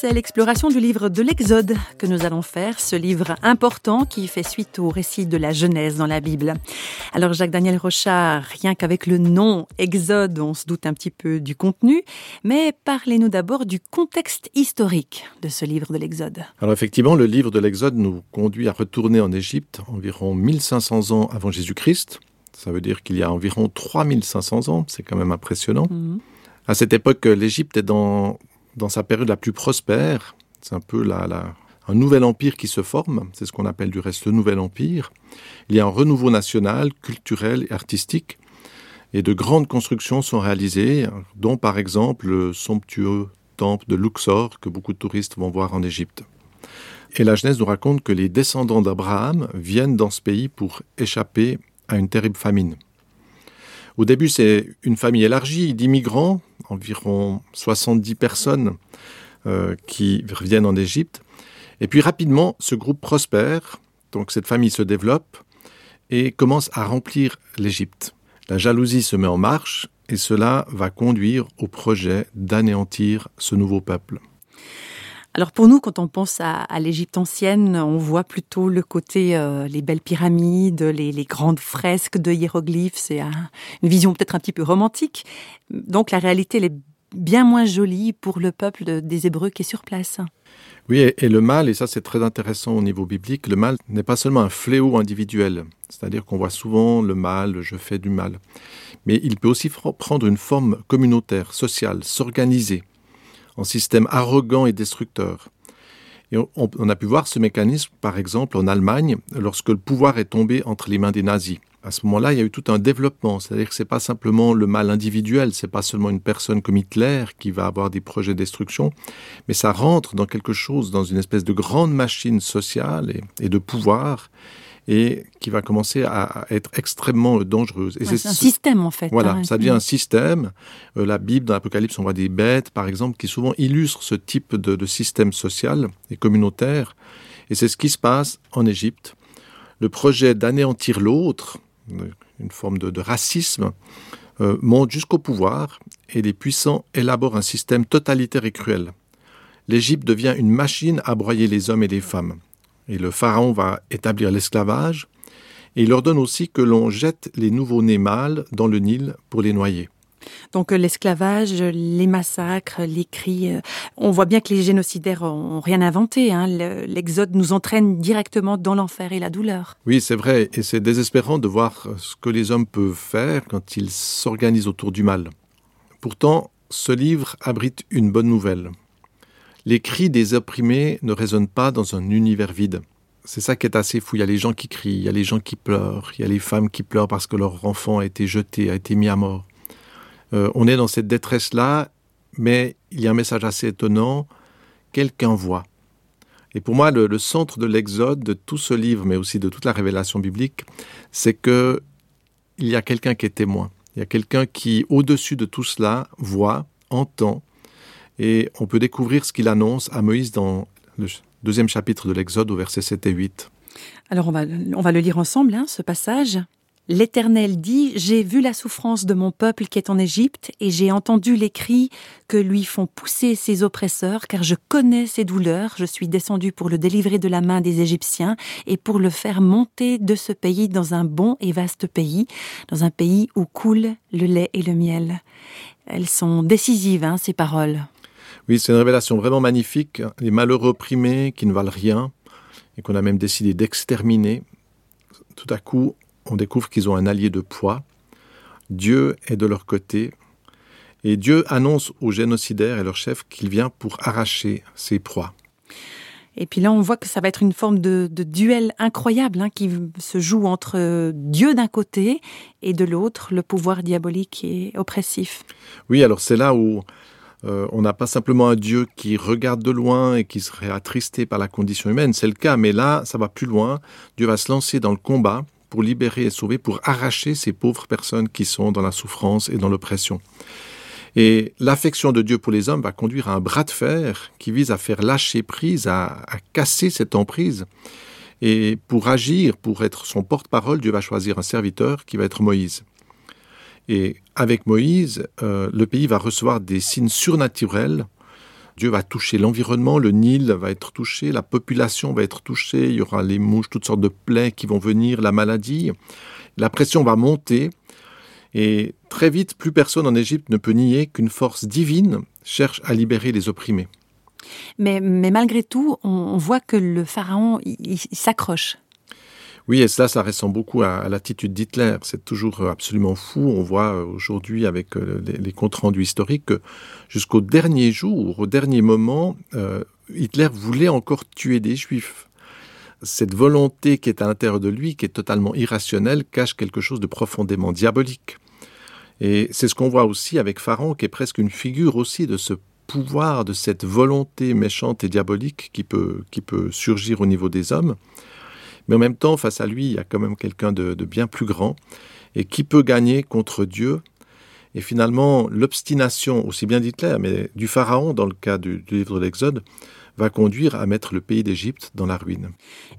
C'est l'exploration du livre de l'Exode que nous allons faire, ce livre important qui fait suite au récit de la Genèse dans la Bible. Alors Jacques-Daniel Rochard, rien qu'avec le nom Exode, on se doute un petit peu du contenu, mais parlez-nous d'abord du contexte historique de ce livre de l'Exode. Alors effectivement, le livre de l'Exode nous conduit à retourner en Égypte environ 1500 ans avant Jésus-Christ. Ça veut dire qu'il y a environ 3500 ans, c'est quand même impressionnant. Mhm. À cette époque, l'Égypte est dans dans sa période la plus prospère. C'est un peu un nouvel empire qui se forme, c'est ce qu'on appelle du reste le nouvel empire. Il y a un renouveau national, culturel et artistique, et de grandes constructions sont réalisées, dont par exemple le somptueux temple de Luxor que beaucoup de touristes vont voir en Égypte. Et la Genèse nous raconte que les descendants d'Abraham viennent dans ce pays pour échapper à une terrible famine. Au début, c'est une famille élargie d'immigrants, environ 70 personnes euh, qui reviennent en Égypte. Et puis rapidement, ce groupe prospère, donc cette famille se développe et commence à remplir l'Égypte. La jalousie se met en marche et cela va conduire au projet d'anéantir ce nouveau peuple. Alors pour nous, quand on pense à, l'Égypte ancienne, on voit plutôt le côté euh, les belles pyramides, les, grandes fresques de hiéroglyphes. C'est une vision peut-être un petit peu romantique. Donc la réalité, elle est bien moins jolie pour le peuple des Hébreux qui est sur place. Oui, et, le mal, et ça c'est très intéressant au niveau biblique, le mal n'est pas seulement un fléau individuel, c'est-à-dire qu'on voit souvent le mal, je fais du mal, mais il peut aussi prendre une forme communautaire, sociale, s'organiser en système arrogant et destructeur. Et on, a pu voir ce mécanisme, par exemple, en Allemagne, lorsque le pouvoir est tombé entre les mains des nazis. À ce moment-là, il y a eu tout un développement, c'est-à-dire que c'est pas simplement le mal individuel, c'est pas seulement une personne comme Hitler qui va avoir des projets de destruction, mais ça rentre dans quelque chose, dans une espèce de grande machine sociale et de pouvoir et qui va commencer à être extrêmement dangereuse. c'est un système en fait. Voilà, hein. ça devient un système. Euh, la Bible, dans l'Apocalypse, on voit des bêtes, par exemple, qui souvent illustrent ce type de, système social et communautaire. Et c'est ce qui se passe en Égypte. Le projet d'anéantir l'autre, une forme de, racisme, euh, monte jusqu'au pouvoir et les puissants élaborent un système totalitaire et cruel. L'Égypte devient une machine à broyer les hommes et les femmes. Et le pharaon va établir l'esclavage, et il ordonne aussi que l'on jette les nouveaux-nés mâles dans le Nil pour les noyer. Donc euh, l'esclavage, les massacres, les cris, euh, on voit bien que les génocidaires n'ont rien inventé. Hein. L'exode nous entraîne directement dans l'enfer et la douleur. Oui, c'est vrai, et c'est désespérant de voir ce que les hommes peuvent faire quand ils s'organisent autour du mal. Pourtant, ce livre abrite une bonne nouvelle les cris des opprimés ne résonnent pas dans un univers vide. C'est ça qui est assez fou. Il y a les gens qui crient, il y a les gens qui pleurent, il y a les femmes qui pleurent parce que leur enfant a été jeté, a été mis à mort. Euh, on est dans cette détresse-là, mais il y a un message assez étonnant. Quelqu'un voit. Et pour moi, le, centre de l'Exode, de tout ce livre, mais aussi de toute la révélation biblique, c'est que il y a quelqu'un qui est témoin. Il y a quelqu'un qui, au-dessus de tout cela, voit, entend, et on peut découvrir ce qu'il annonce à Moïse dans le deuxième chapitre de l'Exode au verset 7 et 8. Alors on va, on va le lire ensemble, hein, ce passage. L'Éternel dit, J'ai vu la souffrance de mon peuple qui est en Égypte, et j'ai entendu les cris que lui font pousser ses oppresseurs, car je connais ses douleurs, je suis descendu pour le délivrer de la main des Égyptiens, et pour le faire monter de ce pays dans un bon et vaste pays, dans un pays où coule le lait et le miel. Elles sont décisives, hein, ces paroles. Oui, c'est une révélation vraiment magnifique. Les malheureux opprimés qui ne valent rien et qu'on a même décidé d'exterminer, tout à coup, on découvre qu'ils ont un allié de poids. Dieu est de leur côté. Et Dieu annonce aux génocidaires et leurs chefs qu'il vient pour arracher ses proies. Et puis là, on voit que ça va être une forme de, duel incroyable hein, qui se joue entre Dieu d'un côté et de l'autre, le pouvoir diabolique et oppressif. Oui, alors c'est là où euh, on n'a pas simplement un Dieu qui regarde de loin et qui serait attristé par la condition humaine, c'est le cas, mais là, ça va plus loin. Dieu va se lancer dans le combat pour libérer et sauver, pour arracher ces pauvres personnes qui sont dans la souffrance et dans l'oppression. Et l'affection de Dieu pour les hommes va conduire à un bras de fer qui vise à faire lâcher prise, à, casser cette emprise. Et pour agir, pour être son porte-parole, Dieu va choisir un serviteur qui va être Moïse. Et avec Moïse, euh, le pays va recevoir des signes surnaturels. Dieu va toucher l'environnement, le Nil va être touché, la population va être touchée, il y aura les mouches, toutes sortes de plaies qui vont venir, la maladie. La pression va monter et très vite, plus personne en Égypte ne peut nier qu'une force divine cherche à libérer les opprimés. Mais, malgré tout, on, voit que le pharaon, il, s'accroche. Oui, et cela, ça ressemble beaucoup à, l'attitude d'Hitler. C'est toujours euh, absolument fou. On voit euh, aujourd'hui avec euh, les, comptes rendus historiques que jusqu'au dernier jour, au dernier moment, Hitler voulait encore tuer des juifs. Cette volonté qui est à l'intérieur de lui, qui est totalement irrationnelle, cache quelque chose de profondément diabolique. Et c'est ce qu'on voit aussi avec Pharaon, qui est presque une figure aussi de ce pouvoir, de cette volonté méchante et diabolique qui peut, qui peut surgir au niveau des hommes. Mais en même temps, face à lui, il y a quand même quelqu'un de, bien plus grand. Et qui peut gagner contre Dieu Et finalement, l'obstination, aussi bien d'Hitler, mais du Pharaon, dans le cas du livre de l'Exode, va conduire à mettre le pays d'Égypte dans la ruine.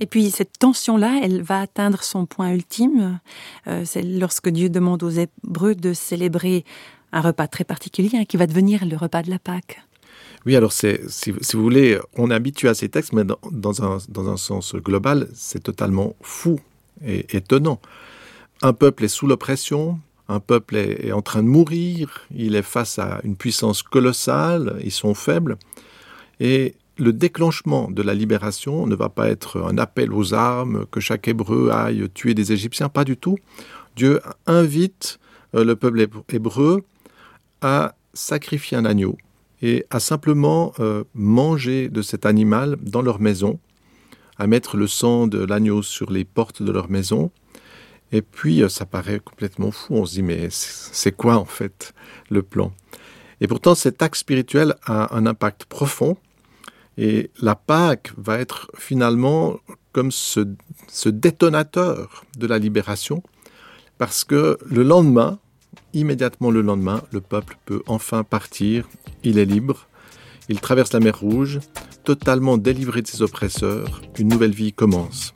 Et puis cette tension-là, elle va atteindre son point ultime. Euh, c'est lorsque Dieu demande aux Hébreux de célébrer un repas très particulier hein, qui va devenir le repas de la Pâque. Oui, alors c'est, si, vous voulez, on est habitué à ces textes, mais dans, un, sens global, c'est totalement fou et étonnant. Un peuple est sous l'oppression, un peuple est, est, en train de mourir, il est face à une puissance colossale, ils sont faibles, et le déclenchement de la libération ne va pas être un appel aux armes, que chaque Hébreu aille tuer des Égyptiens, pas du tout. Dieu invite euh, le peuple hébreu à sacrifier un agneau et à simplement euh, manger de cet animal dans leur maison, à mettre le sang de l'agneau sur les portes de leur maison. Et puis, euh, ça paraît complètement fou. On se dit, mais c'est quoi en fait le plan? Et pourtant, cet acte spirituel a un impact profond et la Pâque va être finalement comme ce, détonateur de la libération, parce que le lendemain, immédiatement le lendemain, le peuple peut enfin partir, il est libre, il traverse la mer Rouge, totalement délivré de ses oppresseurs, une nouvelle vie commence.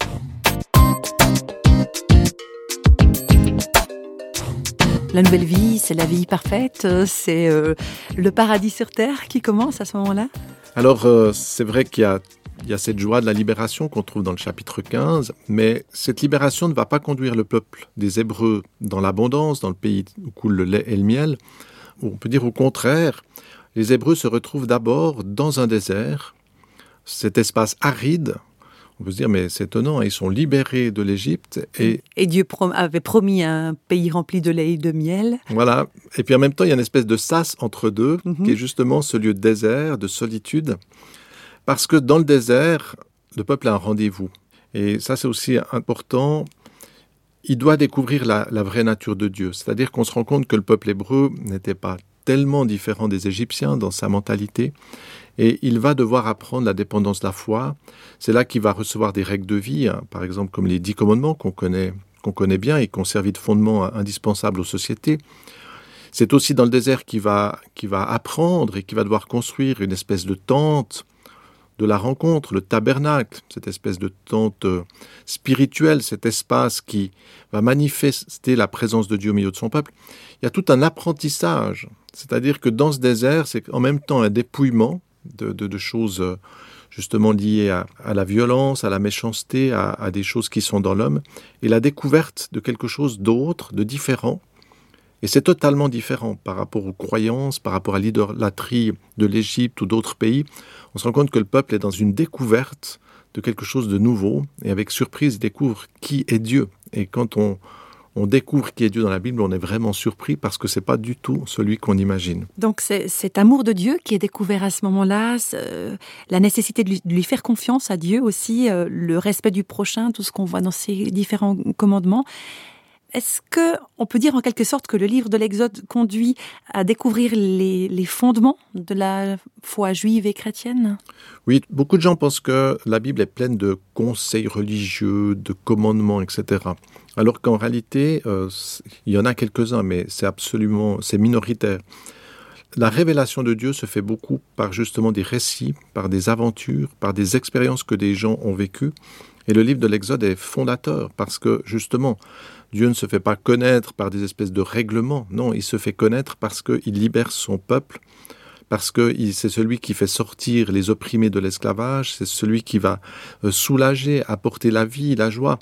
La nouvelle vie, c'est la vie parfaite, c'est euh, le paradis sur terre qui commence à ce moment-là? Alors, euh, c'est vrai qu'il y a, cette joie de la libération qu'on trouve dans le chapitre 15, mais cette libération ne va pas conduire le peuple des Hébreux dans l'abondance, dans le pays où coule le lait et le miel. On peut dire au contraire, les Hébreux se retrouvent d'abord dans un désert, cet espace aride. On peut se dire, mais c'est étonnant, ils sont libérés de l'Égypte. Et... et Dieu avait promis un pays rempli de lait et de miel. Voilà. Et puis en même temps, il y a une espèce de sas entre deux, mhm. qui est justement ce lieu de désert, de solitude. Parce que dans le désert, le peuple a un rendez-vous. Et ça, c'est aussi important. Il doit découvrir la, la vraie nature de Dieu. C'est-à-dire qu'on se rend compte que le peuple hébreu n'était pas tellement différent des Égyptiens dans sa mentalité et il va devoir apprendre la dépendance de la foi. C'est là qu'il va recevoir des règles de vie, hein, par exemple comme les dix commandements qu'on connaît, qu'on connaît bien et qui ont servi de fondement indispensable aux sociétés. C'est aussi dans le désert qu'il va, va apprendre et qu'il va devoir construire une espèce de tente de la rencontre, le tabernacle, cette espèce de tente euh, spirituelle, cet espace qui va manifester la présence de Dieu au milieu de son peuple. Il y a tout un apprentissage, c'est-à-dire que dans ce désert, c'est en même temps un dépouillement, de, choses euh, justement liées à, la violence, à la méchanceté, à, des choses qui sont dans l'homme, et la découverte de quelque chose d'autre, de différent. Et c'est totalement différent par rapport aux croyances, par rapport à l'idolâtrie de l'Égypte ou d'autres pays. On se rend compte que le peuple est dans une découverte de quelque chose de nouveau, et avec surprise, il découvre qui est Dieu. Et quand on, on découvre qui est Dieu dans la Bible, on est vraiment surpris parce que c'est pas du tout celui qu'on imagine. Donc c'est cet amour de Dieu qui est découvert à ce moment-là, la nécessité de lui, faire confiance à Dieu aussi, euh, le respect du prochain, tout ce qu'on voit dans ces différents commandements. Est-ce que on peut dire en quelque sorte que le livre de l'Exode conduit à découvrir les, fondements de la foi juive et chrétienne? Oui, beaucoup de gens pensent que la Bible est pleine de conseils religieux, de commandements, etc. Alors qu'en réalité, euh, il y en a quelques-uns, mais c'est absolument, c'est minoritaire. la révélation de Dieu se fait beaucoup par justement des récits, par des aventures, par des expériences que des gens ont vécues. Et le livre de l'Exode est fondateur parce que justement, Dieu ne se fait pas connaître par des espèces de règlements, non, il se fait connaître parce qu'il libère son peuple, parce que c'est celui qui fait sortir les opprimés de l'esclavage, c'est celui qui va euh, soulager, apporter la vie, la joie.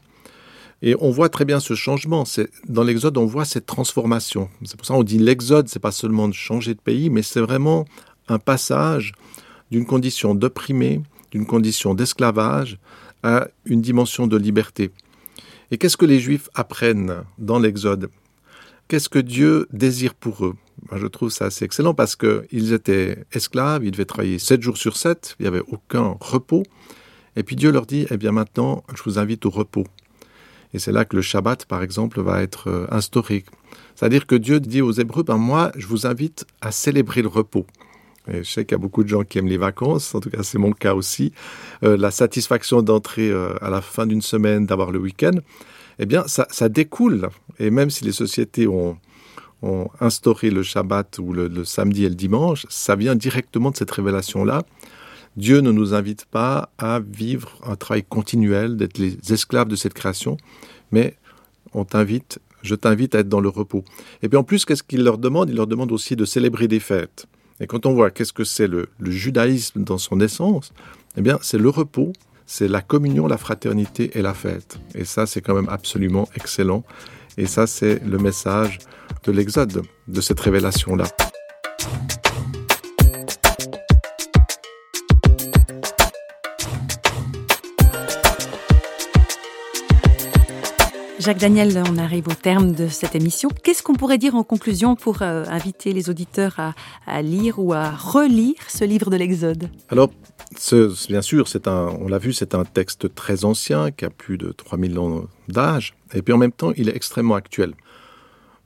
Et on voit très bien ce changement. Dans l'Exode, on voit cette transformation. C'est pour ça qu'on dit l'Exode, c'est pas seulement de changer de pays, mais c'est vraiment un passage d'une condition d'opprimé, d'une condition d'esclavage, à une dimension de liberté. Et qu'est-ce que les Juifs apprennent dans l'Exode? Qu'est-ce que Dieu désire pour eux? Je trouve ça assez excellent parce qu'ils étaient esclaves, ils devaient travailler sept jours sur sept, il n'y avait aucun repos. Et puis Dieu leur dit, eh bien maintenant, je vous invite au repos. Et c'est là que le Shabbat, par exemple, va être euh, instauré. C'est-à-dire que Dieu dit aux Hébreux, ben moi, je vous invite à célébrer le repos. Et je sais qu'il y a beaucoup de gens qui aiment les vacances, en tout cas c'est mon cas aussi. Euh, la satisfaction d'entrer euh, à la fin d'une semaine, d'avoir le week-end, eh bien ça, découle. Et même si les sociétés ont, instauré le Shabbat ou le, le, samedi et le dimanche, ça vient directement de cette révélation-là. Dieu ne nous invite pas à vivre un travail continuel, d'être les esclaves de cette création, mais on t'invite, je t'invite à être dans le repos. Et puis en plus, qu'est-ce qu'il leur demande? Il leur demande aussi de célébrer des fêtes. Et quand on voit qu'est-ce que c'est le, judaïsme dans son essence, eh bien, c'est le repos, c'est la communion, la fraternité et la fête. Et ça, c'est quand même absolument excellent. Et ça, c'est le message de l'Exode, de cette révélation-là. Jacques Daniel, on arrive au terme de cette émission. Qu'est-ce qu'on pourrait dire en conclusion pour euh, inviter les auditeurs à, lire ou à relire ce livre de l'Exode? Alors, bien sûr, on l'a vu, c'est un texte très ancien qui a plus de 3000 ans d'âge, et puis en même temps, il est extrêmement actuel.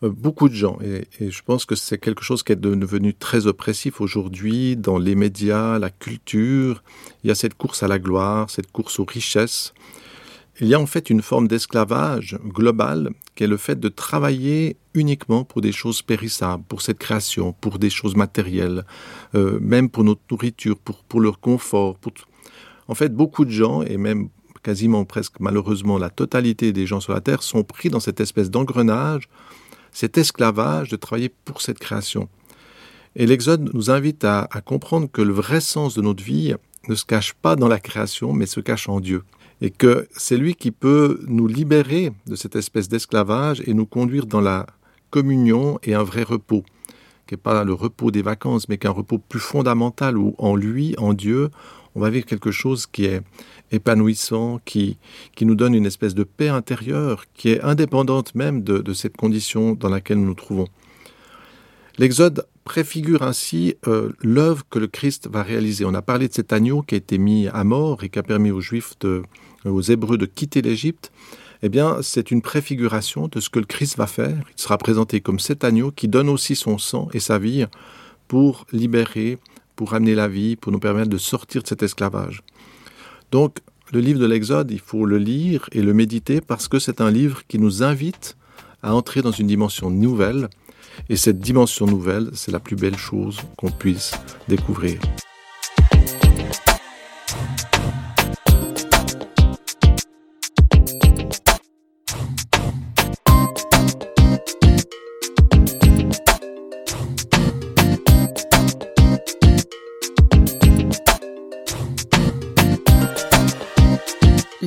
Euh, beaucoup de gens, et je pense que c'est quelque chose qui est devenu très oppressif aujourd'hui dans les médias, la culture. Il y a cette course à la gloire, cette course aux richesses. Il y a en fait une forme d'esclavage global qui est le fait de travailler uniquement pour des choses périssables, pour cette création, pour des choses matérielles, euh, même pour notre nourriture, pour, pour leur confort. Pour... En fait, beaucoup de gens, et même quasiment presque malheureusement la totalité des gens sur la Terre, sont pris dans cette espèce d'engrenage, cet esclavage de travailler pour cette création. Et l'Exode nous invite à, à comprendre que le vrai sens de notre vie ne se cache pas dans la création, mais se cache en Dieu et que c'est lui qui peut nous libérer de cette espèce d'esclavage et nous conduire dans la communion et un vrai repos, qui n'est pas le repos des vacances, mais qu'un repos plus fondamental où en lui, en Dieu, on va vivre quelque chose qui est épanouissant, qui, qui nous donne une espèce de paix intérieure, qui est indépendante même de, cette condition dans laquelle nous nous trouvons. L'Exode préfigure ainsi euh, l'œuvre que le Christ va réaliser. On a parlé de cet agneau qui a été mis à mort et qui a permis aux Juifs, de, aux Hébreux de quitter l'Égypte. Eh bien, c'est une préfiguration de ce que le Christ va faire. Il sera présenté comme cet agneau qui donne aussi son sang et sa vie pour libérer, pour amener la vie, pour nous permettre de sortir de cet esclavage. Donc, le livre de l'Exode, il faut le lire et le méditer parce que c'est un livre qui nous invite à entrer dans une dimension nouvelle et cette dimension nouvelle, c'est la plus belle chose qu'on puisse découvrir.